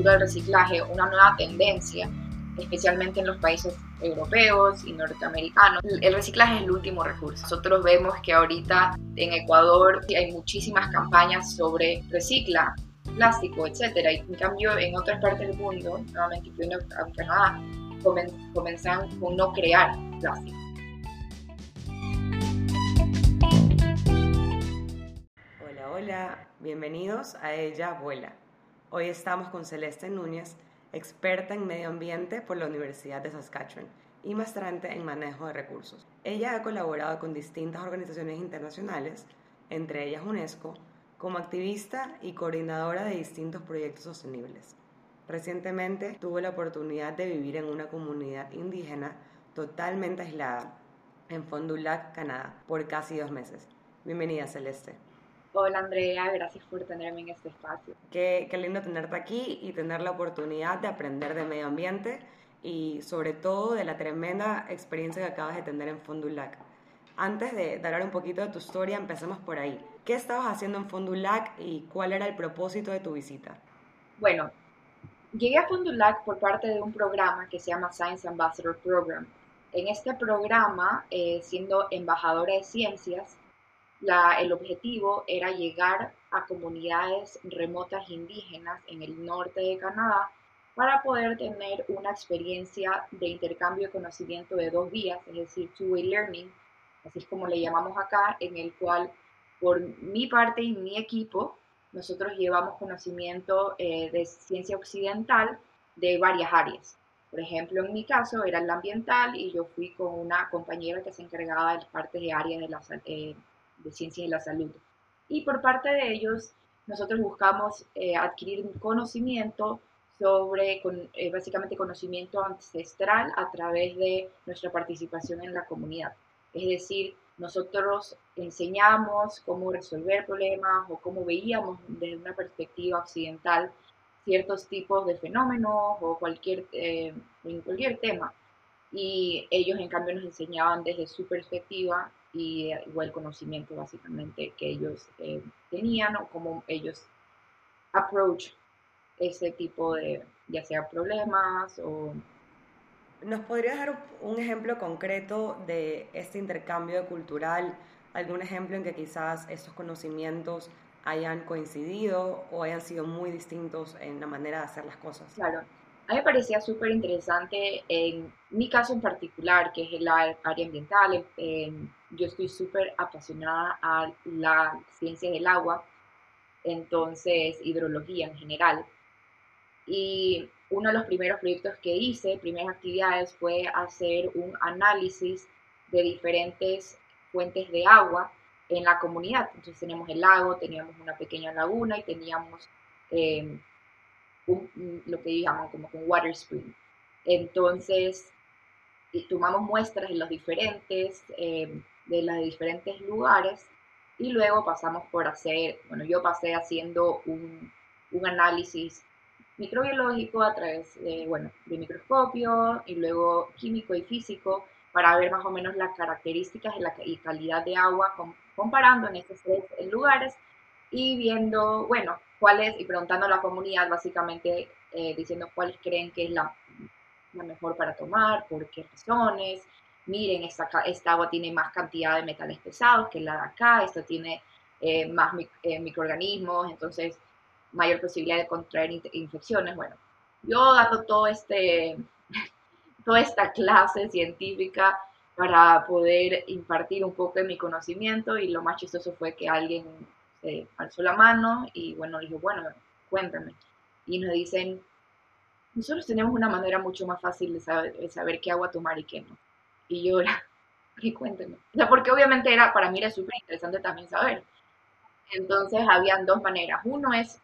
cultura del reciclaje una nueva tendencia, especialmente en los países europeos y norteamericanos. El reciclaje es el último recurso. Nosotros vemos que ahorita en Ecuador hay muchísimas campañas sobre recicla plástico, etcétera, y en cambio en otras partes del mundo, nuevamente incluyendo Canadá, comenzan con no crear plástico. Hola, hola, bienvenidos a Ella Vuela. Hoy estamos con Celeste Núñez, experta en medio ambiente por la Universidad de Saskatchewan y maestrante en manejo de recursos. Ella ha colaborado con distintas organizaciones internacionales, entre ellas UNESCO, como activista y coordinadora de distintos proyectos sostenibles. Recientemente tuvo la oportunidad de vivir en una comunidad indígena totalmente aislada en Fond du Lac, Canadá, por casi dos meses. Bienvenida, Celeste. Hola Andrea, gracias por tenerme en este espacio. Qué, qué, lindo tenerte aquí y tener la oportunidad de aprender de medio ambiente y sobre todo de la tremenda experiencia que acabas de tener en Fond du Lac. Antes de, de hablar un poquito de tu historia, empecemos por ahí. ¿Qué estabas haciendo en Fond du Lac y cuál era el propósito de tu visita? Bueno, Llegué a Fond du Lac por parte de un programa que se llama Science Ambassador Program. En este programa, eh, siendo embajadora de ciencias, el objetivo era llegar a comunidades remotas indígenas en el norte de Canadá para poder tener una experiencia de intercambio de conocimiento de dos vías, es decir, two-way learning, así es como le llamamos acá, en el cual por mi parte y mi equipo nosotros llevamos conocimiento eh, de ciencia occidental de varias áreas. Por ejemplo, en mi caso era el ambiental y yo fui con una compañera que se encargaba de partes de áreas de, la, eh, de ciencias de la salud. Y por parte de ellos, nosotros buscamos eh, adquirir conocimiento sobre, con, básicamente conocimiento ancestral a través de nuestra participación en la comunidad. Es decir, nosotros enseñamos cómo resolver problemas o cómo veíamos desde una perspectiva occidental ciertos tipos de fenómenos o cualquier, eh, en cualquier tema. Y ellos en cambio nos enseñaban desde su perspectiva y igual conocimiento básicamente que ellos eh, tenían o cómo ellos approach ese tipo de, ya sea problemas o ¿Nos podrías dar un ejemplo concreto de este intercambio cultural? ¿Algún ejemplo en que quizás estos conocimientos hayan coincidido o hayan sido muy distintos en la manera de hacer las cosas? Claro. A mí me parecía súper interesante en mi caso en particular, que es el área ambiental. Yo estoy súper apasionada a la ciencia del agua, entonces hidrología en general. Y uno de los primeros proyectos que hice, primeras actividades, fue hacer un análisis de diferentes fuentes de agua en la comunidad. Entonces tenemos el lago, teníamos una pequeña laguna y teníamos em, lo que llamamos como un water spring. Entonces tomamos muestras de los diferentes, em, de los diferentes lugares y luego pasamos por hacer, bueno, yo pasé haciendo un, un análisis microbiológico a través de, bueno, de microscopio y luego químico y físico para ver más o menos las características y la calidad de agua comparando en estos tres lugares y viendo, bueno, cuáles, y preguntando a la comunidad básicamente eh, diciendo cuáles creen que es la, la, mejor para tomar, por qué razones, miren, esta, agua tiene más cantidad de metales pesados que la de acá, esta tiene eh, más eh, microorganismos, entonces mayor posibilidad de contraer infecciones. Bueno, yo dando todo este, toda esta clase científica para poder impartir un poco de mi conocimiento y lo más chistoso fue que alguien se alzó la mano y bueno, dijo, bueno, cuéntame. Y nos dicen, nosotros tenemos una manera mucho más fácil de saber qué agua tomar y qué no. Y era, y cuénteme. O sea, porque obviamente era, para mí era súper interesante también saber. Entonces, habían dos maneras. Uno es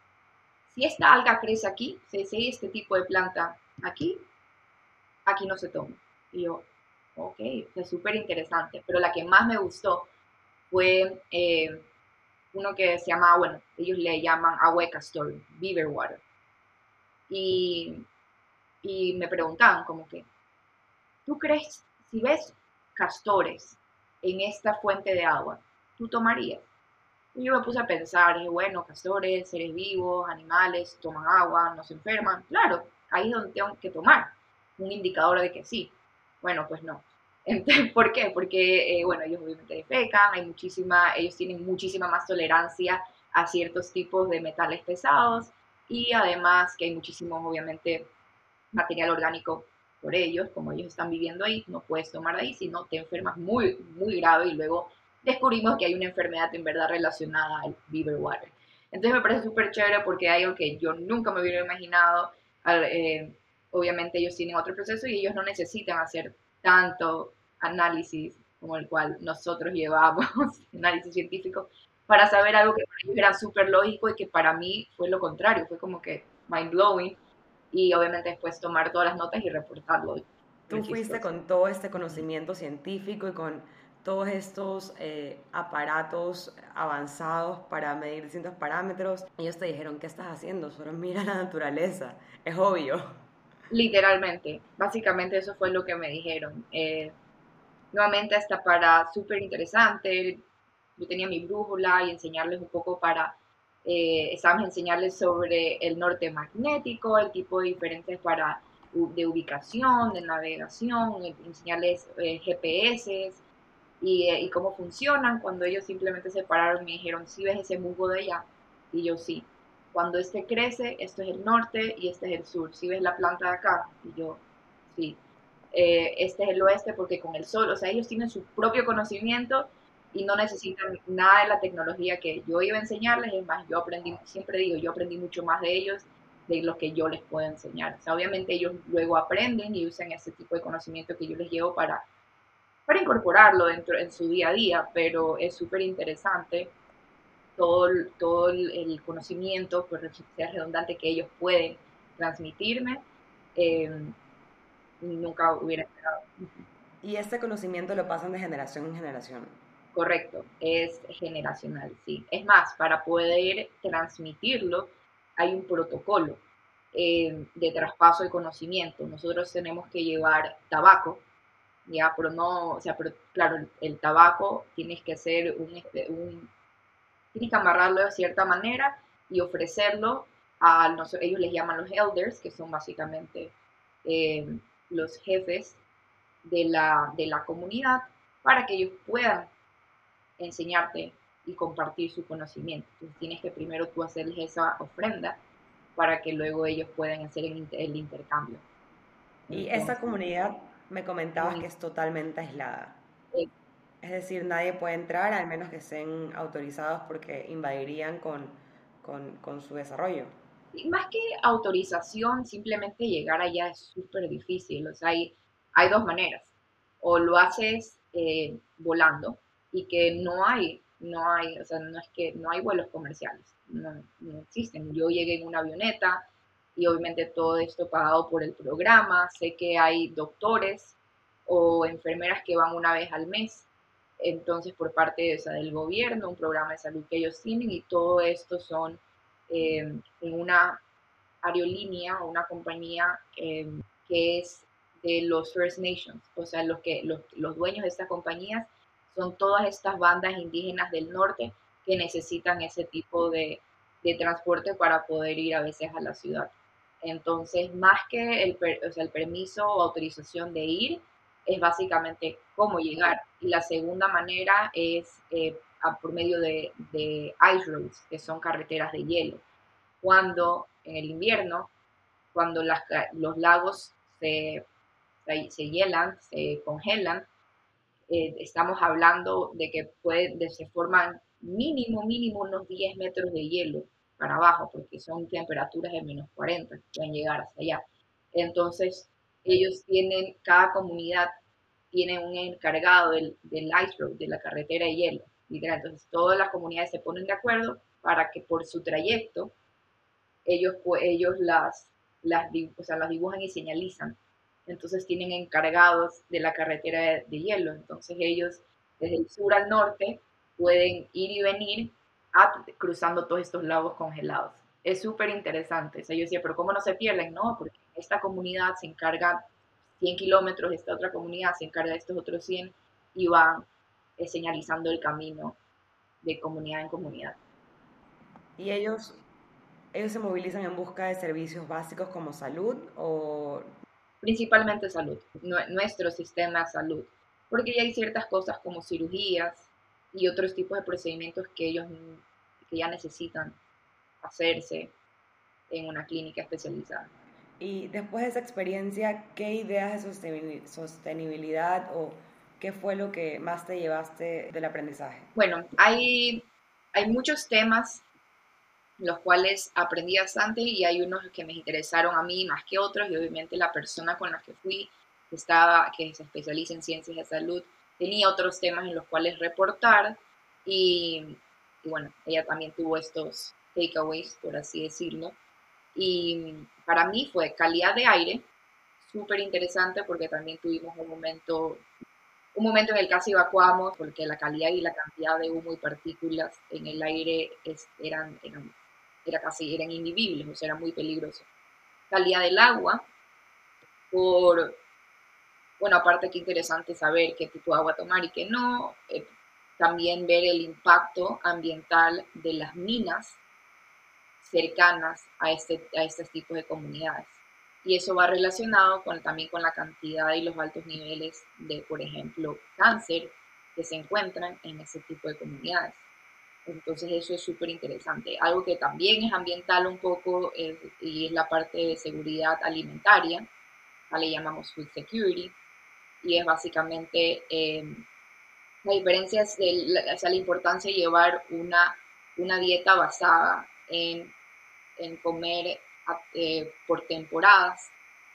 si esta alga crece aquí, si hay este tipo de planta aquí, aquí no se toma. Y yo, ok, es súper interesante. Pero la que más me gustó fue eh, uno que se llama, bueno, ellos le llaman agua castor, beaver water. Y, y me preguntaban como que, ¿tú crees, si ves castores en esta fuente de agua, tú tomarías? Y yo me puse a pensar, bueno, castores, seres vivos, animales, toman agua, no se enferman. Claro, ahí es donde tengo que tomar un indicador de que sí. Bueno, pues no. ¿Por qué? Porque, eh, bueno, ellos obviamente defecan, hay muchísima, ellos tienen muchísima más tolerancia a ciertos tipos de metales pesados y además que hay muchísimo, obviamente, material orgánico por ellos, como ellos están viviendo ahí, no puedes tomar ahí, sino te enfermas muy, muy grave y luego descubrimos que hay una enfermedad en verdad relacionada al beaver water. Entonces me parece súper chévere porque hay algo que yo nunca me hubiera imaginado. Eh, obviamente ellos tienen otro proceso y ellos no necesitan hacer tanto análisis como el cual nosotros llevamos, análisis científico, para saber algo que para ellos era súper lógico y que para mí fue lo contrario, fue como que mind blowing y obviamente después tomar todas las notas y reportarlo. Tú fuiste con todo este conocimiento científico y con todos estos eh, aparatos avanzados para medir distintos parámetros. Ellos te dijeron, ¿qué estás haciendo? Solo mira la naturaleza. Es obvio. Literalmente. Básicamente eso fue lo que me dijeron. Eh, nuevamente hasta para súper interesante. Yo tenía mi brújula y enseñarles un poco para eh, estábamos enseñarles sobre el norte magnético, el tipo de diferentes para de ubicación, de navegación, enseñarles eh, GPS y, eh, y, cómo funcionan. Cuando ellos simplemente se pararon me dijeron, ¿sí ves ese musgo de allá? Y yo sí. Cuando este crece, esto es el norte y este es el sur. ¿Sí ves la planta de acá? Y yo, sí. Eh, este es el oeste porque con el sol, o sea, ellos tienen su propio conocimiento y no necesitan nada de la tecnología que yo iba a enseñarles, es más, yo aprendí, siempre digo, yo aprendí mucho más de ellos de lo que yo les puedo enseñar. O sea, obviamente ellos luego aprenden y usan ese tipo de conocimiento que yo les llevo para, para incorporarlo dentro en su día a día, pero es súper interesante todo, todo el conocimiento, por sea redundante, que ellos pueden transmitirme. Eh, nunca hubiera esperado. Y este conocimiento lo pasan de generación en generación. Correcto, es generacional, sí. Es más, para poder transmitirlo hay un protocolo eh, de traspaso de conocimiento. Nosotros tenemos que llevar tabaco, ya, pero no, o sea, pero claro, el, tabaco tienes que hacer un, este, tienes que amarrarlo de cierta manera y ofrecerlo a, ellos les llaman los elders, que son básicamente eh, los jefes de la, de la comunidad, para que ellos puedan enseñarte y compartir su conocimiento. Entonces tienes que primero tú hacerles esa ofrenda para que luego ellos puedan hacer el, intercambio. Y esta comunidad me comentabas que es totalmente aislada. Es decir, nadie puede entrar al menos que estén autorizados porque invadirían con, con, con su desarrollo. Y más que autorización, simplemente llegar allá es súper difícil. O sea, hay, hay dos maneras. O lo haces eh, volando, y que no hay, no hay, o sea, no es que no hay vuelos comerciales, no, existen. Yo llegué en una avioneta y obviamente todo esto pagado por el programa, sé que hay doctores o enfermeras que van una vez al mes, entonces por parte o sea, del gobierno, un programa de salud que ellos tienen y todo esto son eh, en una aerolínea o una compañía eh, que es de los First Nations, o sea, los, que, los, los dueños de estas compañías son todas estas bandas indígenas del norte que necesitan ese tipo de, transporte para poder ir a veces a la ciudad. Entonces, más que el, el permiso o autorización de ir, es básicamente cómo llegar. Y la segunda manera es eh, por medio de, ice roads, que son carreteras de hielo. Cuando en el invierno, cuando los lagos se, se hielan, se congelan, eh, estamos hablando de que puede, de, se forman mínimo, mínimo unos 10 metros de hielo para abajo, porque son temperaturas de menos 40, pueden llegar hasta allá. Entonces, ellos tienen, cada comunidad tiene un encargado del, del ice road, de la carretera de hielo. Entonces, todas las comunidades se ponen de acuerdo para que por su trayecto ellos, ellos las, las, o sea, las dibujan y señalizan entonces tienen encargados de la carretera de, hielo. Entonces ellos desde el sur al norte pueden ir y venir cruzando todos estos lagos congelados. Es súper interesante. O yo decía, pero ¿cómo no se pierden? No, porque esta comunidad se encarga 100 kilómetros, esta otra comunidad se encarga de estos otros 100 y van señalizando el camino de comunidad en comunidad. ¿Y ellos, ellos se movilizan en busca de servicios básicos como salud o...? Principalmente salud, nuestro sistema de salud, porque ya hay ciertas cosas como cirugías y otros tipos de procedimientos que ellos que ya necesitan hacerse en una clínica especializada. Y después de esa experiencia, ¿qué ideas de sostenibilidad o qué fue lo que más te llevaste del aprendizaje? Bueno, hay, hay muchos temas los cuales aprendí bastante y hay unos que me interesaron a mí más que otros y obviamente la persona con la que fui, que, estaba, que se especializa en ciencias de salud, tenía otros temas en los cuales reportar y, y bueno, ella también tuvo estos takeaways, por así decirlo. Y para mí fue calidad de aire, súper interesante porque también tuvimos un momento, un momento en el que casi evacuamos porque la calidad y la cantidad de humo y partículas en el aire eran, eran, era casi, eran invivibles, o sea, era muy peligroso. Calidad del agua, por, bueno, aparte que interesante saber qué tipo de agua tomar y qué no, eh, también ver el impacto ambiental de las minas cercanas a este, a estos tipos de comunidades. Y eso va relacionado con, también con la cantidad y los altos niveles de, por ejemplo, cáncer que se encuentran en ese tipo de comunidades. Entonces eso es súper interesante. Algo que también es ambiental un poco y es la parte de seguridad alimentaria, le llamamos food security, y es básicamente eh, la diferencia es la, la importancia de llevar una, una dieta basada en en comer eh, por temporadas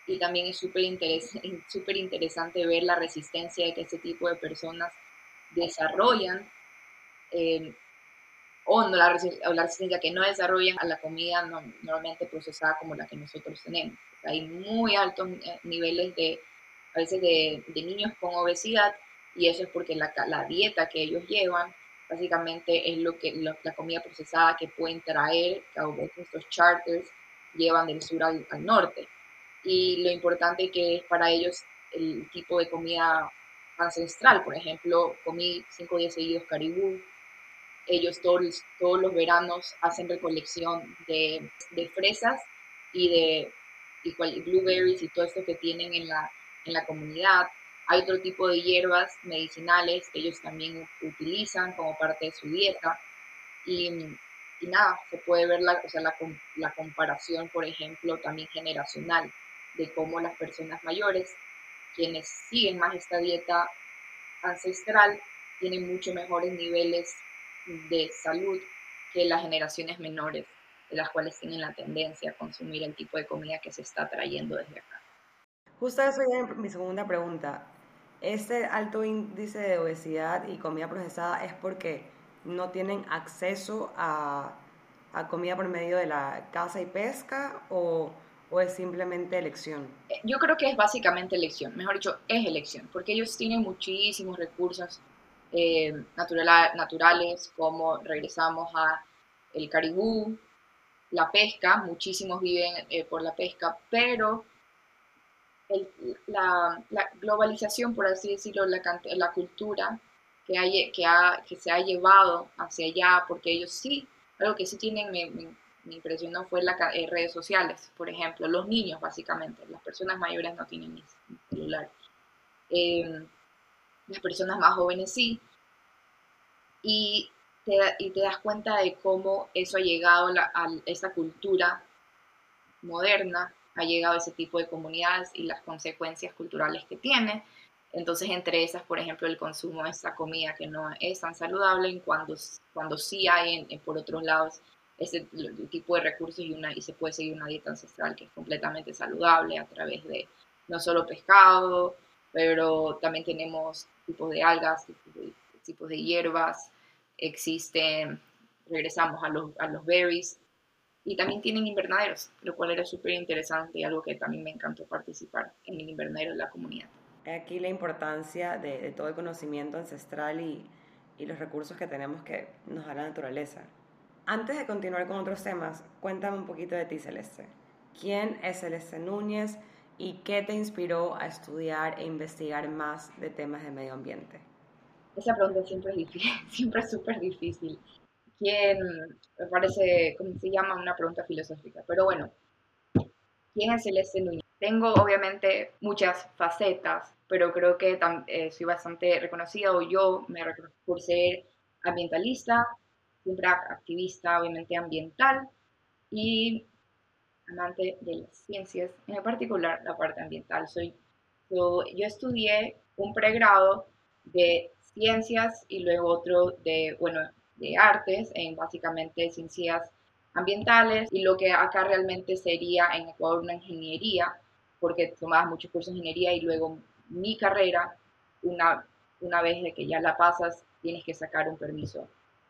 y también es súper interesante ver la resistencia que este tipo de personas desarrollan eh, o, no la, resistencia que no desarrollan a la comida normalmente procesada como la que nosotros tenemos. Hay muy altos eh, niveles de, a veces de, niños con obesidad y eso es porque la, la dieta que ellos llevan básicamente es lo que la comida procesada que pueden traer, estos charters llevan del sur al, norte. Y lo importante que es para ellos el tipo de comida ancestral. Por ejemplo, comí cinco días seguidos caribú. Ellos todos, todos los veranos hacen recolección de, de fresas y de y blueberries y todo esto que tienen en la, en la comunidad. Hay otro tipo de hierbas medicinales que ellos también utilizan como parte de su dieta. Y, nada, se puede ver la, o sea, la, la comparación, por ejemplo, también generacional, de cómo las personas mayores, quienes siguen más esta dieta ancestral, tienen mucho mejores niveles de salud que las generaciones menores, de las cuales tienen la tendencia a consumir el tipo de comida que se está trayendo desde acá. Justo eso ya es mi segunda pregunta. Este alto índice de obesidad y comida procesada es porque no tienen acceso a, comida por medio de la caza y pesca o, es simplemente elección? Eh, yo creo que es básicamente elección, mejor dicho, es elección, porque ellos tienen muchísimos recursos eh, naturales, como regresamos a el caribú, la pesca, muchísimos viven eh, por la pesca, pero la, globalización, por así decirlo, la, la cultura que, hay, que, ha, que se ha llevado hacia allá, porque ellos sí, algo que sí tienen, me, me, impresionó fue las eh, redes sociales, por ejemplo, los niños básicamente, las personas mayores no tienen celular, em, las personas más jóvenes sí, y te, y te das cuenta de cómo eso ha llegado a, esa cultura moderna ha llegado a ese tipo de comunidades y las consecuencias culturales que tiene. Entonces, entre esas, por ejemplo, el consumo de esta comida que no es tan saludable, en cuando, cuando sí hay, en, por otros lados, ese tipo de recursos y, una, y se puede seguir una dieta ancestral que es completamente saludable a través de no solo pescado, pero también tenemos tipos de algas, tipos de, tipos de hierbas, existen, regresamos a los, a los berries, y también tienen invernaderos, lo cual era súper interesante y algo que también me encantó participar en el invernadero de la comunidad. Aquí la importancia de, todo el conocimiento ancestral y, y, los recursos que tenemos que nos da la naturaleza. Antes de continuar con otros temas, cuéntame un poquito de ti, Celeste. ¿Quién es Celeste Núñez y qué te inspiró a estudiar e investigar más de temas de medio ambiente? esa pregunta siempre es difícil, siempre es súper difícil. ¿Quién, me parece, ¿cómo se llama? Una pregunta filosófica. Pero bueno, ¿quién es Celeste Núñez? Tengo obviamente muchas facetas, pero creo que eh, soy bastante reconocida o yo me reconozco por ser ambientalista, siempre activista obviamente ambiental y amante de las ciencias, en particular la parte ambiental. Soy, yo, estudié un pregrado de ciencias y luego otro de, bueno, de artes, en básicamente ciencias ambientales y lo que acá realmente sería en Ecuador una ingeniería, porque tomabas muchos cursos de ingeniería y luego mi carrera, una, una vez que ya la pasas, tienes que sacar un permiso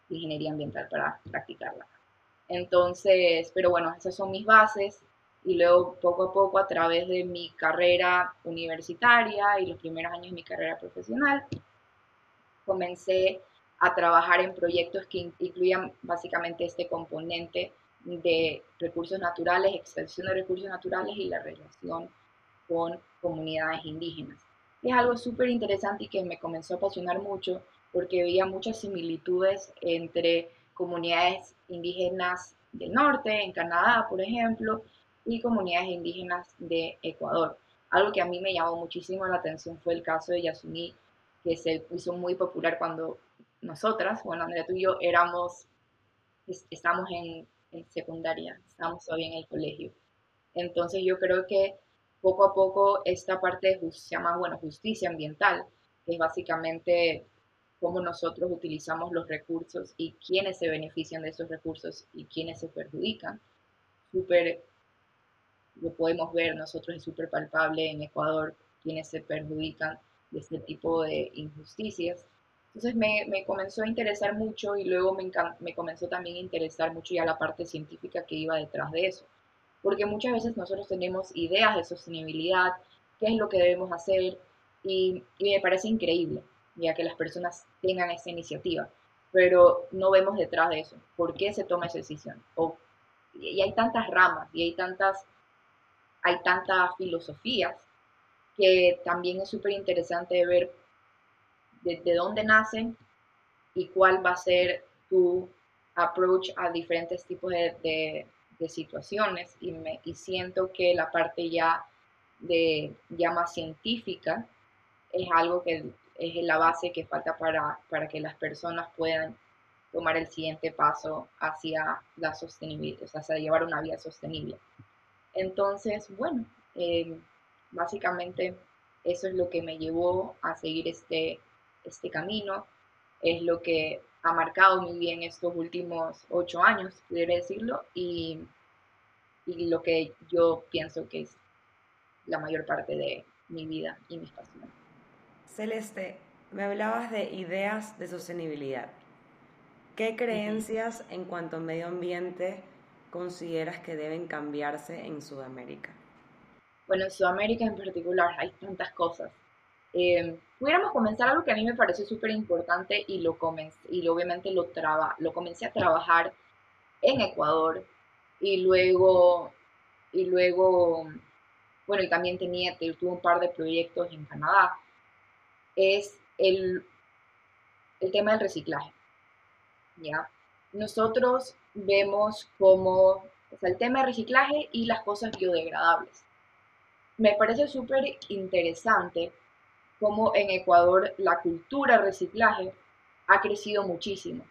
de ingeniería ambiental para practicarla. Entonces, pero bueno, esas son mis bases y luego poco a poco a través de mi carrera universitaria y los primeros años de mi carrera profesional, comencé a trabajar en proyectos que incluían básicamente este componente de recursos naturales, extracción de recursos naturales y la relación con comunidades indígenas. Es algo súper interesante y que me comenzó a apasionar mucho porque veía muchas similitudes entre comunidades indígenas del norte, en Canadá, por ejemplo, y comunidades indígenas de Ecuador. Algo que a mí me llamó muchísimo la atención fue el caso de Yasuní, que se hizo muy popular cuando nosotras, bueno, Andrea, tú y yo éramos, estamos en, secundaria, estamos todavía en el colegio. Entonces yo creo que poco a poco esta parte se llama, bueno, justicia ambiental, que es básicamente cómo nosotros utilizamos los recursos y quiénes se benefician de esos recursos y quiénes se perjudican. Súper, lo podemos ver nosotros, es súper palpable en Ecuador, quienes se perjudican de este tipo de injusticias. Entonces me, me comenzó a interesar mucho y luego me, me comenzó también a interesar mucho ya la parte científica que iba detrás de eso. Porque muchas veces nosotros tenemos ideas de sostenibilidad, qué es lo que debemos hacer y, y me parece increíble ya que las personas tengan esa iniciativa, pero no vemos detrás de eso, por qué se toma esa decisión. O, y hay tantas ramas y hay tantas, hay tantas filosofías que también es súper interesante ver de, dónde nacen y cuál va a ser tu approach a diferentes tipos de, de, situaciones. Y, me, y siento que la parte ya de ya más científica es algo que es la base que falta para, para que las personas puedan tomar el siguiente paso hacia la sostenibilidad, o sea, llevar una vida sostenible. Entonces, bueno, eh, básicamente eso es lo que me llevó a seguir este, este camino, es lo que ha marcado muy bien estos últimos ocho años, pudiera decirlo, y, y lo que yo pienso que es la mayor parte de mi vida y mis pasiones. Celeste, me hablabas de ideas de sostenibilidad. ¿Qué creencias en cuanto a medio ambiente consideras que deben cambiarse en Sudamérica? Bueno, en Sudamérica en particular hay tantas cosas. Eh, pudiéramos comenzar algo que a mí me parece súper importante y, lo y obviamente lo, traba, lo comencé a trabajar en Ecuador y luego, y luego, bueno, y también tenía, tuve un par de proyectos en Canadá, es el, el tema del reciclaje. ¿ya? Nosotros vemos como el tema del reciclaje y las cosas biodegradables me parece súper interesante cómo en Ecuador la cultura reciclaje ha crecido muchísimo.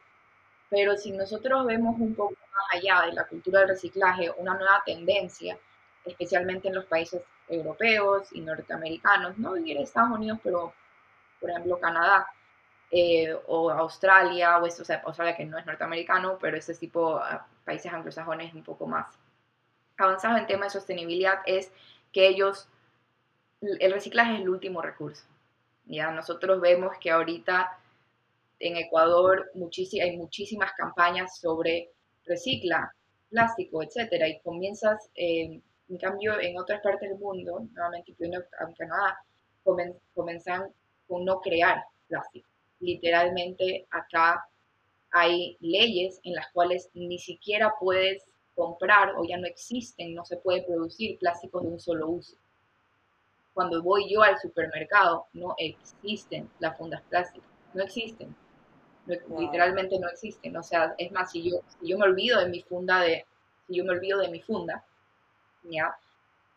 Pero si nosotros vemos un poco más allá de la cultura del reciclaje, una nueva tendencia, especialmente en los países europeos y norteamericanos, no en Estados Unidos, pero por ejemplo Canadá eh, o Australia, o, eso, o sea, Australia que no es norteamericano, pero ese tipo de ah, países anglosajones un poco más avanzados en tema de sostenibilidad, es que ellos, el reciclaje es el último recurso. Ya nosotros vemos que ahorita en Ecuador hay muchísimas campañas sobre recicla plástico, etcétera, y comienzas, eh, en cambio, en otras partes del mundo, nuevamente incluyendo en Canadá, comienzan con no crear plástico. Literalmente acá hay leyes en las cuales ni siquiera puedes comprar o ya no existen, no se puede producir plásticos de un solo uso. Cuando voy yo al supermercado, no existen las fundas plásticas. no existen. Literalmente no existen. O sea, es más, si yo, si yo me olvido de mi funda de, si yo me olvido de mi funda, ¿ya?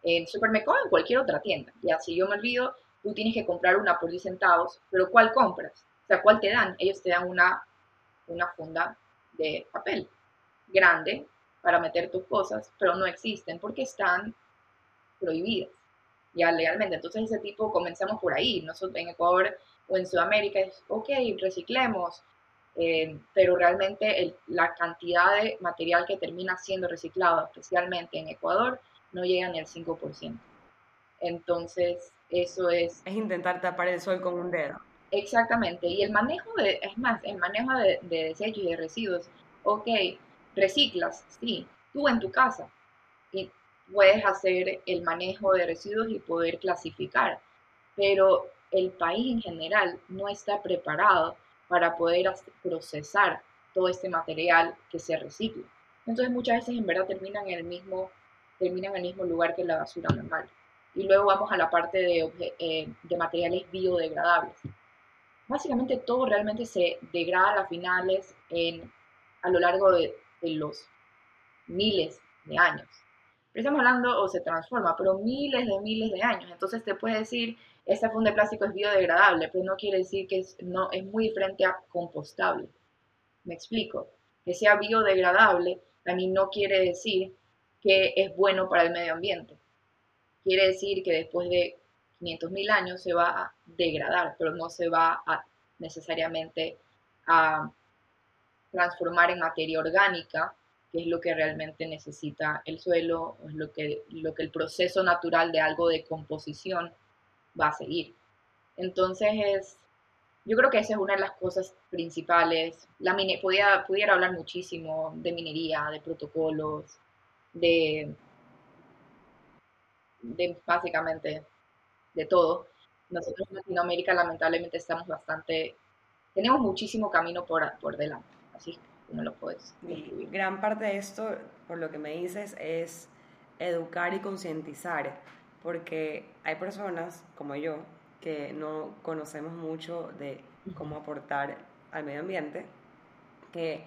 En supermercado en cualquier otra tienda, ya, si yo me olvido, tú tienes que comprar una por 10 centavos, pero ¿cuál compras? O sea, ¿cuál te dan? Ellos te dan una, una funda de papel grande para meter tus cosas, pero no existen porque están prohibidas ya legalmente. Entonces ese tipo comenzamos por ahí. Nosotros en Ecuador o en Sudamérica es, ok, reciclemos, eh, pero realmente la cantidad de material que termina siendo reciclado, especialmente en Ecuador, no llega ni al 5%. Entonces, eso es... Es intentar tapar el sol con un dedo. Exactamente, y el manejo de, es más, el manejo de, de desechos y de residuos, ok, reciclas, sí, tú en tu casa, y puedes hacer el manejo de residuos y poder clasificar, pero el país en general no está preparado para poder procesar todo este material que se recicla. Entonces muchas veces en verdad terminan en el mismo, terminan en el mismo lugar que la basura normal. Y luego vamos a la parte de, eh, de materiales biodegradables. Básicamente todo realmente se degrada a finales en, a lo largo de, de los miles de años. Pero estamos hablando o se transforma, pero miles de miles de años. Entonces te puede decir esta funda de plástico es biodegradable, pero no quiere decir que es, no, es muy diferente a compostable. Me explico. Que sea biodegradable mí no quiere decir que es bueno para el medio ambiente. Quiere decir que después de 500.000 años se va a degradar, pero no se va a necesariamente a transformar en materia orgánica, que es lo que realmente necesita el suelo, es lo que, lo que el proceso natural de algo de composición va a seguir. Entonces, yo creo que esa es una de las cosas principales. La pudiera, pudiera hablar muchísimo de minería, de protocolos, de, de básicamente de todo. Nosotros en Latinoamérica lamentablemente estamos bastante, tenemos muchísimo camino por, por delante, así como lo puedes. Y gran parte de esto, por lo que me dices, es educar y concientizar porque hay personas como yo que no conocemos mucho de cómo aportar al medio ambiente, que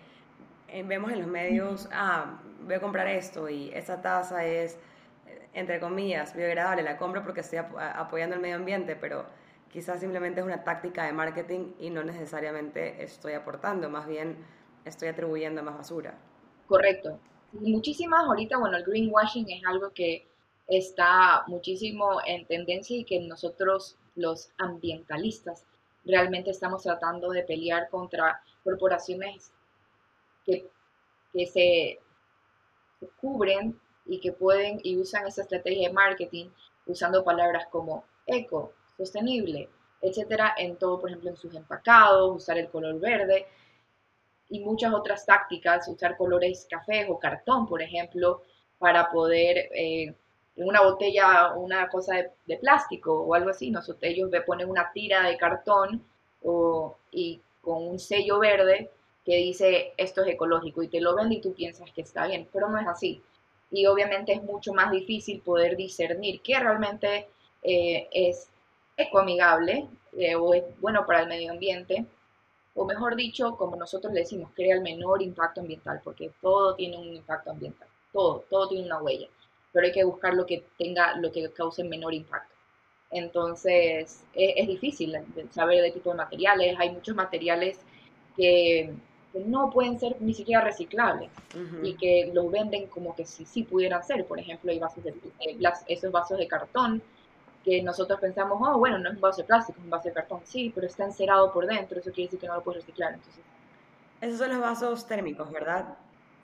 eh, vemos en los medios, ah, voy a comprar esto y esa taza es, entre comillas, biodegradable, la compro porque estoy apoyando el medio ambiente, pero quizás simplemente es una táctica de marketing y no necesariamente estoy aportando, más bien estoy atribuyendo más basura. Correcto. Muchísimas ahorita, bueno, el greenwashing es algo que está muchísimo en tendencia y que nosotros los ambientalistas realmente estamos tratando de pelear contra corporaciones que, que se, cubren y que pueden y usan esa estrategia de marketing usando palabras como eco, sostenible, etcétera, en todo, por ejemplo, en sus empacados, usar el color verde y muchas otras tácticas, usar colores café o cartón, por ejemplo, para poder eh, en una botella una cosa de, plástico o algo así. Nosotros, ellos ponen una tira de cartón o, y con un sello verde que dice esto es ecológico y te lo venden y tú piensas que está bien, pero no es así. Y obviamente es mucho más difícil poder discernir qué realmente eh, es ecoamigable eh, o es bueno para el medio ambiente, o mejor dicho, como nosotros le decimos, crea el menor impacto ambiental, porque todo tiene un impacto ambiental, todo, todo tiene una huella pero hay que buscar lo que tenga, lo que cause menor impacto. Entonces, e, es, difícil saber de tipo de materiales. Hay muchos materiales que, no pueden ser ni siquiera reciclables y que los venden como que sí, sí pudieran ser. Por ejemplo, hay vasos de, esos vasos de cartón que nosotros pensamos, oh, bueno, no es un vaso de plástico, es un vaso de cartón. Sí, pero está encerado por dentro, eso quiere decir que no lo puedes reciclar. Entonces, esos son los vasos térmicos, ¿verdad?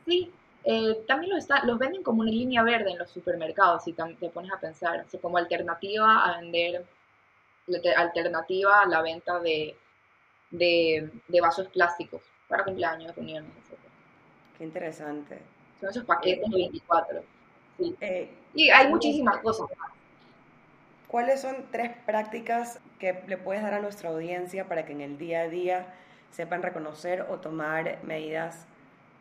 Sí, eh, también los, está, los venden como una línea verde en los supermercados, si te pones a pensar, como alternativa a vender, alternativa a la venta de, de, vasos plásticos para cumpleaños, reuniones, etc. Qué interesante. Son esos paquetes de 24. Eh, y hay muchísimas cosas. ¿Cuáles son tres prácticas que le puedes dar a nuestra audiencia para que en el día a día sepan reconocer o tomar medidas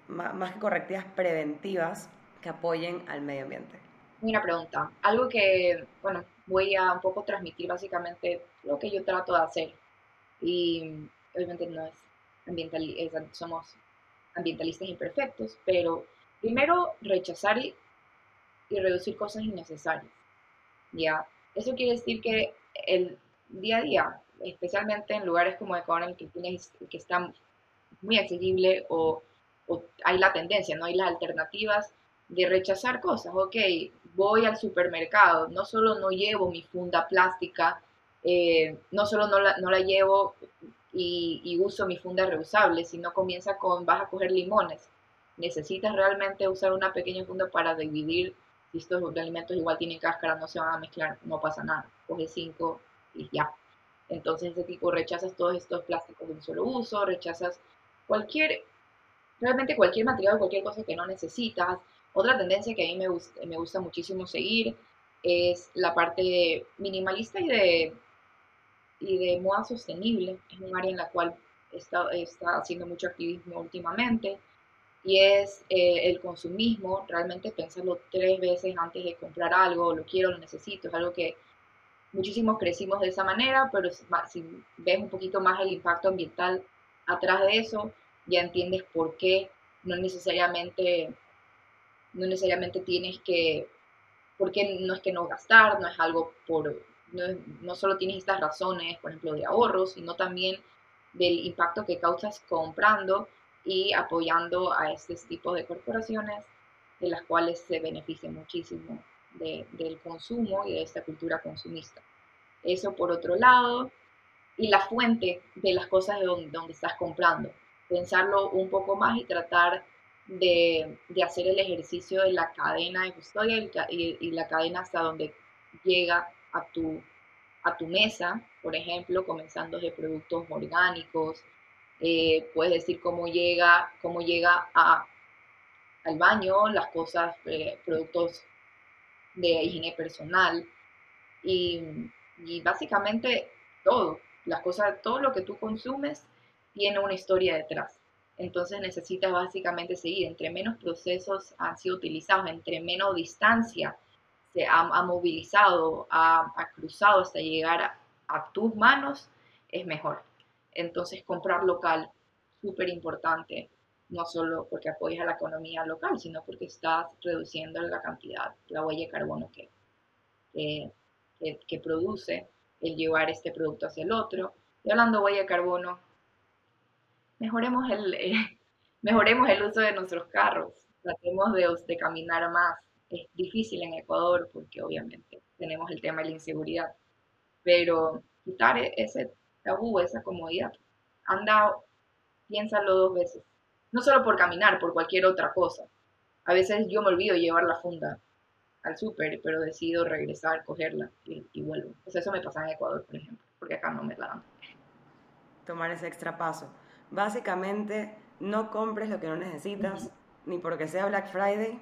más que correctivas, preventivas que apoyen al medio ambiente? Una pregunta. Algo que, bueno, voy a un poco transmitir básicamente lo que yo trato de hacer. Y obviamente no es ambiental, somos ambientalistas imperfectos, pero primero rechazar y, reducir cosas innecesarias. ¿ya? Eso quiere decir que el día a día, especialmente en lugares como Ecuador, que, tienes, que está muy accesible o, o, hay la tendencia, no hay las alternativas de rechazar cosas. Ok, voy al supermercado, no solo no llevo mi funda plástica, eh, no solo no la, no la llevo y, uso mi funda reusable, sino comienza con vas a coger limones. Necesitas realmente usar una pequeña funda para dividir. Si estos alimentos igual tienen cáscara, no se van a mezclar, no pasa nada. Coge cinco y ya. Entonces, ese tipo rechazas todos estos plásticos de un solo uso, rechazas cualquier, realmente cualquier material, cualquier cosa que no necesitas. Otra tendencia que a mí me gusta, me gusta muchísimo seguir es la parte minimalista y de y de moda sostenible. Es un área en la cual está, está haciendo mucho activismo últimamente. Y es eh, el consumismo, realmente pensarlo tres veces antes de comprar algo, lo quiero, lo necesito, es algo que muchísimos crecimos de esa manera, pero si ves un poquito más el impacto ambiental atrás de eso, ya entiendes por qué no necesariamente, no necesariamente tienes que, por qué no es que no gastar, no es algo por, no, solo tienes estas razones, por ejemplo, de ahorro, sino también del impacto que causas comprando y apoyando a este tipo de corporaciones de las cuales se beneficia muchísimo del consumo y de esta cultura consumista. Eso por otro lado, y la fuente de las cosas de donde, estás comprando. Pensarlo un poco más y tratar de, hacer el ejercicio de la cadena de custodia y, y la cadena hasta donde llega a tu, a tu mesa, por ejemplo, comenzando de productos orgánicos, eh, puedes decir cómo llega, cómo llega a, al baño, las cosas, eh, productos de higiene personal y, y, básicamente todo, las cosas, todo lo que tú consumes tiene una historia detrás. Entonces necesitas básicamente seguir, entre menos procesos han sido utilizados, entre menos distancia se ha, movilizado, ha, cruzado hasta llegar a, tus manos, es mejor. Entonces, comprar local, súper importante, no solo porque apoyas a la economía local, sino porque estás reduciendo la cantidad, la huella de carbono que, que, produce el llevar este producto hacia el otro. Y hablando de huella de carbono, mejoremos el, mejoremos el uso de nuestros carros, tratemos de, de caminar más, es difícil en Ecuador porque obviamente tenemos el tema de la inseguridad, pero quitar e-, ese tabú, esa comodidad, anda, piénsalo dos veces, no solo por caminar, por cualquier otra cosa. A veces yo me olvido llevar la funda al súper, pero decido regresar, cogerla y, vuelvo. Pues eso me pasa en Ecuador, por ejemplo, porque acá no me la dan. Tomar ese extra paso. Básicamente, no compres lo que no necesitas, ni porque sea Black Friday,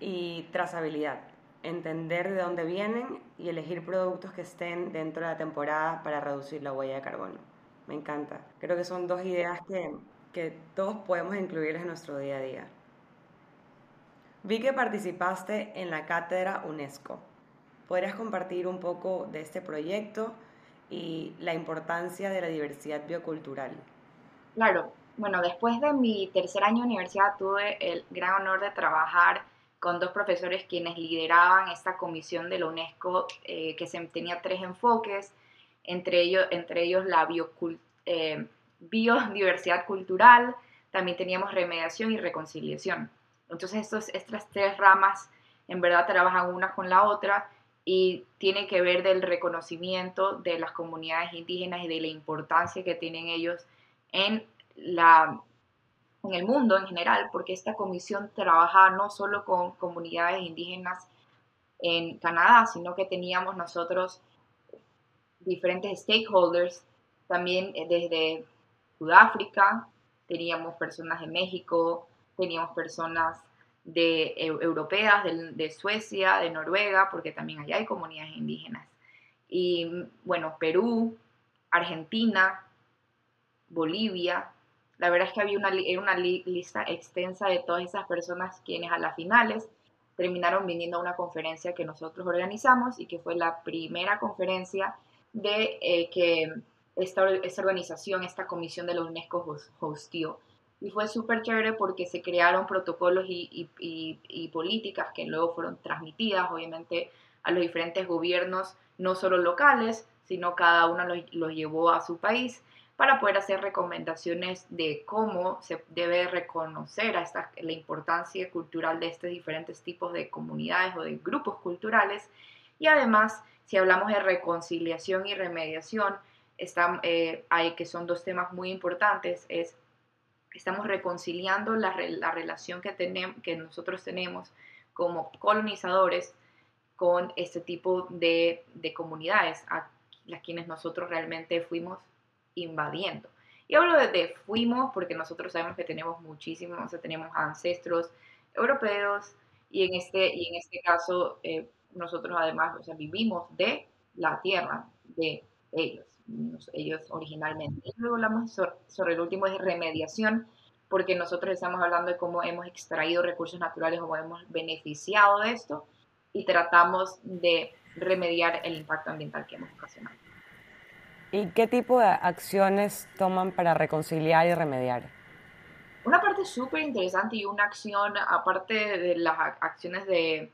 y trazabilidad, entender de dónde vienen y elegir productos que estén dentro de la temporada para reducir la huella de carbono. Me encanta. Creo que son dos ideas que, que todos podemos incluir en nuestro día a día. Vi que participaste en la cátedra UNESCO. ¿Podrías compartir un poco de este proyecto y la importancia de la diversidad biocultural? Claro. Bueno, después de mi tercer año de universidad tuve el gran honor de trabajar con dos profesores quienes lideraban esta comisión de la UNESCO eh, que se, tenía tres enfoques, entre ellos, entre ellos la eh, biodiversidad cultural, también teníamos remediación y reconciliación. Entonces estos, estas tres ramas en verdad trabajan una con la otra y tiene que ver del reconocimiento de las comunidades indígenas y de la importancia que tienen ellos en la en el mundo en general, porque esta comisión trabajaba no solo con comunidades indígenas en Canadá, sino que teníamos nosotros diferentes stakeholders, también eh, desde Sudáfrica, teníamos personas de México, teníamos personas de europeas, de, Suecia, de Noruega, porque también allá hay comunidades indígenas. Y bueno, Perú, Argentina, Bolivia, la verdad es que había una, una lista extensa de todas esas personas quienes a las finales terminaron viniendo a una conferencia que nosotros organizamos y que fue la primera conferencia de, eh, que esta, esta organización, esta comisión de la UNESCO hostió. Y fue súper chévere porque se crearon protocolos y, y, y, políticas que luego fueron transmitidas, obviamente, a los diferentes gobiernos, no solo locales, sino cada uno los, los llevó a su país para poder hacer recomendaciones de cómo se debe reconocer a esta, la importancia cultural de estos diferentes tipos de comunidades o de grupos culturales. Y además, si hablamos de reconciliación y remediación, están, eh, hay, que son dos temas muy importantes, es estamos reconciliando la, la relación que, tenemos, que nosotros tenemos como colonizadores con este tipo de, de comunidades a las quienes nosotros realmente fuimos invadiendo. Y hablo de, fuimos porque nosotros sabemos que tenemos muchísimos, o sea, tenemos ancestros europeos y en este, y en este caso eh, nosotros además o sea, vivimos de la tierra de ellos, ellos originalmente. Y luego hablamos sobre, el último es remediación, porque nosotros estamos hablando de cómo hemos extraído recursos naturales o hemos beneficiado de esto y tratamos de remediar el impacto ambiental que hemos ocasionado. ¿Y qué tipo de acciones toman para reconciliar y remediar? Una parte súper interesante y una acción, aparte de las acciones de,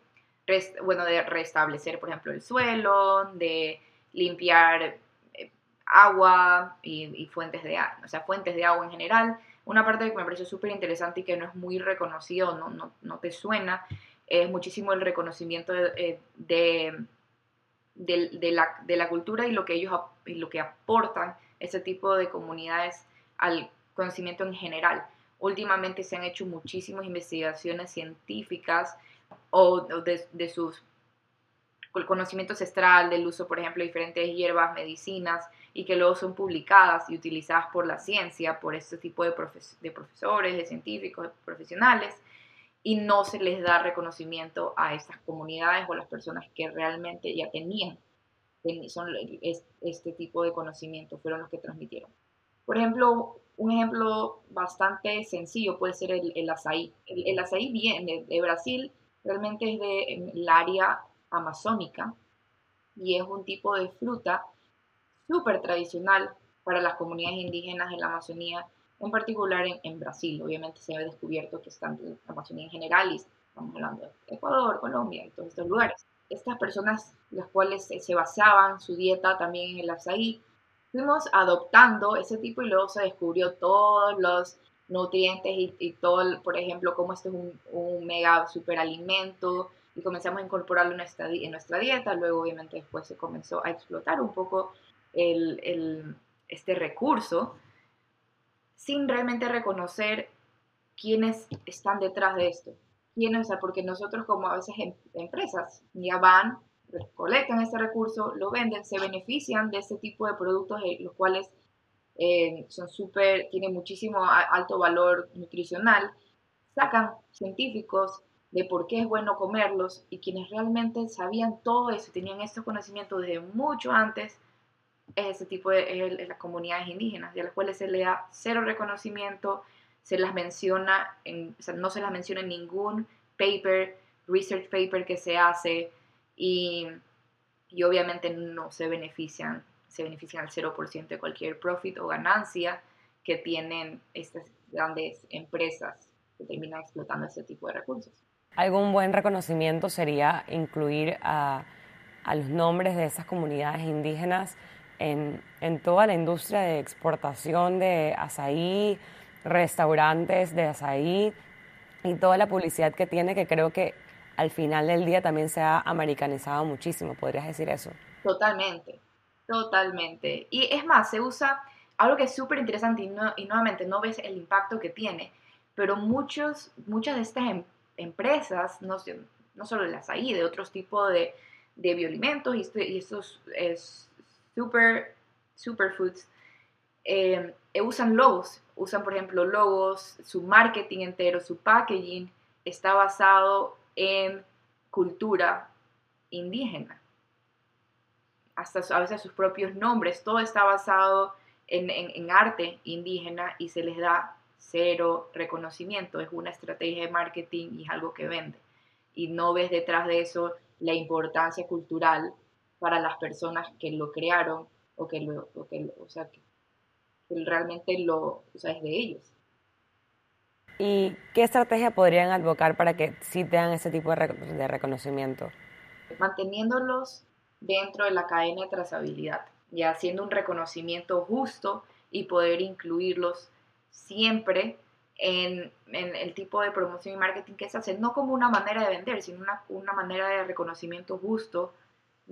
bueno, de restablecer, por ejemplo, el suelo, de limpiar eh, agua y, fuentes de o sea, fuentes de agua en general. Una parte que me pareció súper interesante y que no es muy reconocido, no, no, no, te suena, es muchísimo el reconocimiento de, de de, la, cultura y lo que ellos lo que aportan ese tipo de comunidades al conocimiento en general. Últimamente se han hecho muchísimas investigaciones científicas o, de, de, sus conocimiento ancestral del uso, por ejemplo, de diferentes hierbas, medicinas, y que luego son publicadas y utilizadas por la ciencia, por este tipo de, de profesores, de científicos, de profesionales, y no se les da reconocimiento a estas comunidades o las personas que realmente ya tenían son este tipo de conocimiento, fueron los que transmitieron. Por ejemplo, un ejemplo bastante sencillo puede ser el, el. El, el, viene de Brasil, realmente es del área amazónica y es un tipo de fruta súper tradicional para las comunidades indígenas en la Amazonía en particular en, Brasil. Obviamente se ha descubierto que están en Amazonía en general y estamos hablando de Ecuador, Colombia y todos estos lugares. Estas personas, las cuales se basaban su dieta también en el azaí, fuimos adoptando ese tipo y luego se descubrió todos los nutrientes y, todo, por ejemplo, cómo esto es un, un mega superalimento y comenzamos a incorporarlo en nuestra, en nuestra dieta. Luego, obviamente, después se comenzó a explotar un poco el, el, este recurso sin realmente reconocer quiénes están detrás de esto. Quiénes, o sea, porque nosotros como a veces em, empresas ya van, recolectan ese recurso, lo venden, se benefician de ese tipo de productos, eh, los cuales eh, son súper, tienen muchísimo alto valor nutricional, sacan científicos de por qué es bueno comerlos y quienes realmente sabían todo eso, tenían estos conocimientos desde mucho antes, es ese tipo de las comunidades indígenas, de las cuales se le da cero reconocimiento, se las menciona, en, no se las menciona en ningún paper, research paper que se hace y, y obviamente no se benefician, se benefician al 0% de cualquier profit o ganancia que tienen estas grandes empresas que terminan explotando ese tipo de recursos. Algún buen reconocimiento sería incluir a, a los nombres de esas comunidades indígenas en, toda la industria de exportación de azaí, restaurantes de azaí y toda la publicidad que tiene, que creo que al final del día también se ha americanizado muchísimo, ¿podrías decir eso? Totalmente, totalmente. Y es más, se usa algo que es súper interesante y, nuevamente no ves el impacto que tiene, pero muchos, muchas de estas em, empresas, no, no solo el azaí, de otros tipos de, de bioalimentos y, este, y estos es, super, superfoods, eh, usan logos, usan por ejemplo logos, su marketing entero, su packaging está basado en cultura indígena. Hasta a veces sus propios nombres, todo está basado en, en arte indígena y se les da cero reconocimiento. Es una estrategia de marketing y es algo que vende. Y no ves detrás de eso la importancia cultural para las personas que lo crearon o que, lo, o que, o sea, que, realmente lo, o sea, es de ellos. ¿Y qué estrategia podrían advocar para que sí tengan ese tipo de, de reconocimiento? Manteniéndolos dentro de la cadena de trazabilidad, ya haciendo un reconocimiento justo y poder incluirlos siempre en, el tipo de promoción y marketing que se hace, no como una manera de vender, sino una, una manera de reconocimiento justo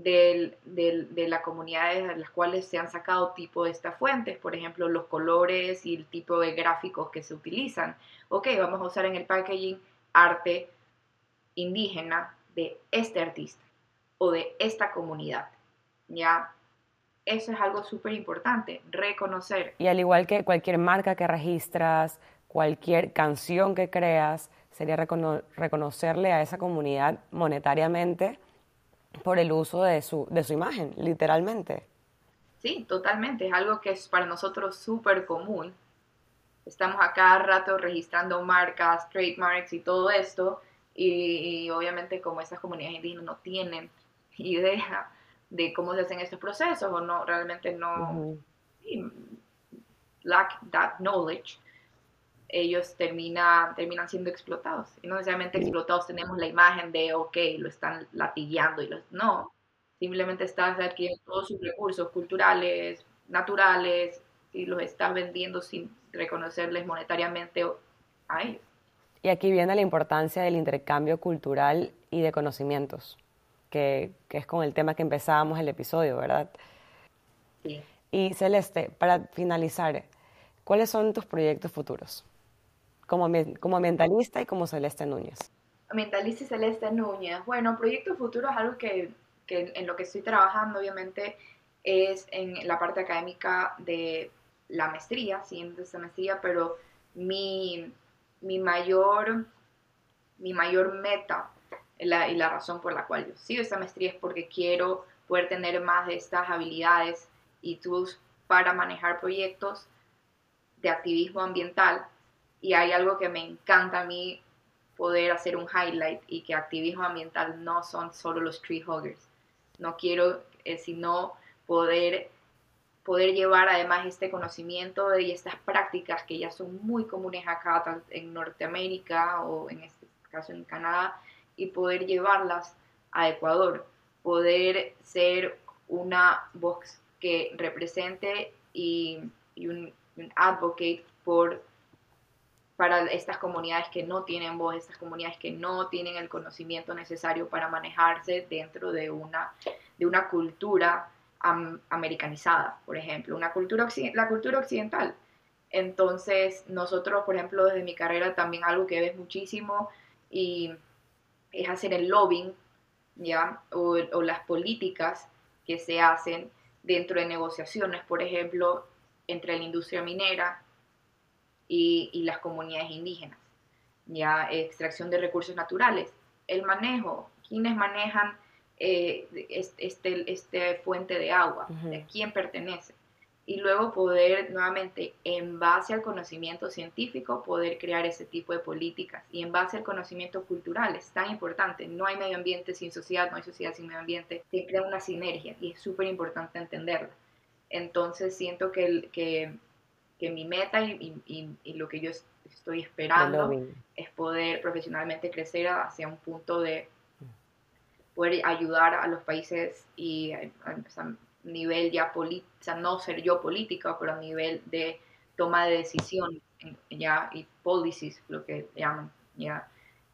del, de las comunidades de las cuales se han sacado tipo de estas fuentes, por ejemplo, los colores y el tipo de gráficos que se utilizan. Ok, vamos a usar en el packaging arte indígena de este artista o de esta comunidad. ¿Ya? Eso es algo súper importante, reconocer. Y al igual que cualquier marca que registras, cualquier canción que creas, sería reconocerle a esa comunidad monetariamente por el uso de su, de su imagen, literalmente. Sí, totalmente. Es algo que es para nosotros súper común. Estamos a cada rato registrando marcas, trademarks y todo esto. Y, obviamente como esas comunidades indígenas no tienen idea de cómo se hacen estos procesos o no, realmente no, lack that knowledge, ellos termina, terminan siendo explotados. Y no necesariamente explotados tenemos la imagen de, ok, lo están latigueando y los... No, simplemente estás adquiriendo todos sus recursos culturales, naturales, y los estás vendiendo sin reconocerles monetariamente a ellos. Y aquí viene la importancia del intercambio cultural y de conocimientos, que, que es con el tema que empezábamos el episodio, ¿verdad? Sí. Y Celeste, para finalizar, ¿cuáles son tus proyectos futuros? Como, como ambientalista y como Celeste Núñez? Ambientalista y Celeste Núñez. Bueno, Proyecto Futuro es algo que, que en lo que estoy trabajando, obviamente, es en la parte académica de la maestría, siguiendo esta maestría, pero mi, mi, mayor, mi mayor meta la, y la razón por la cual yo sigo esta maestría es porque quiero poder tener más de estas habilidades y tools para manejar proyectos de activismo ambiental y hay algo que me encanta a mí poder hacer un highlight y que activismo ambiental no son solo los tree huggers. No quiero eh, sino poder, poder llevar además este conocimiento y estas prácticas que ya son muy comunes acá en Norteamérica o en este caso en Canadá y poder llevarlas a Ecuador. Poder ser una voz que represente y, un, un advocate por para estas comunidades que no tienen voz, estas comunidades que no tienen el conocimiento necesario para manejarse dentro de una, de una cultura americanizada, por ejemplo, una cultura, la cultura occidental. Entonces, nosotros, por ejemplo, desde mi carrera también algo que ves muchísimo y es hacer el lobbying, ¿ya? O, o las políticas que se hacen dentro de negociaciones, por ejemplo, entre la industria minera y, las comunidades indígenas. Ya, extracción de recursos naturales, el manejo, quienes manejan eh, este, este, fuente de agua, de quién pertenece. Y luego poder nuevamente, en base al conocimiento científico, poder crear ese tipo de políticas. Y en base al conocimiento cultural, es tan importante. No hay medio ambiente sin sociedad, no hay sociedad sin medio ambiente. Se crea una sinergia y es súper importante entenderla. Entonces siento que, que que mi meta y, lo que yo estoy esperando es poder profesionalmente crecer hacia un punto de poder ayudar a los países y a, nivel ya político, sea, no ser yo política, pero a nivel de toma de decisión ya y policies, lo que llaman, ya,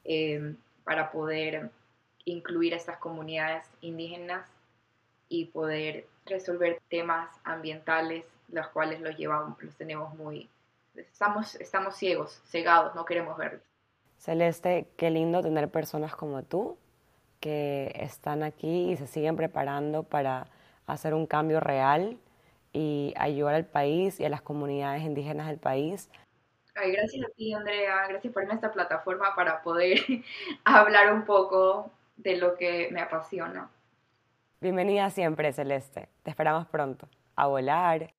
em, para poder incluir a estas comunidades indígenas y poder resolver temas ambientales los cuales los llevamos, los tenemos muy, estamos, estamos ciegos, cegados, no queremos verlos. Celeste, qué lindo tener personas como tú que están aquí y se siguen preparando para hacer un cambio real y ayudar al país y a las comunidades indígenas del país. Ay, gracias a ti, Andrea. Gracias por esta plataforma para poder hablar un poco de lo que me apasiona. Bienvenida siempre, Celeste. Te esperamos pronto. A volar.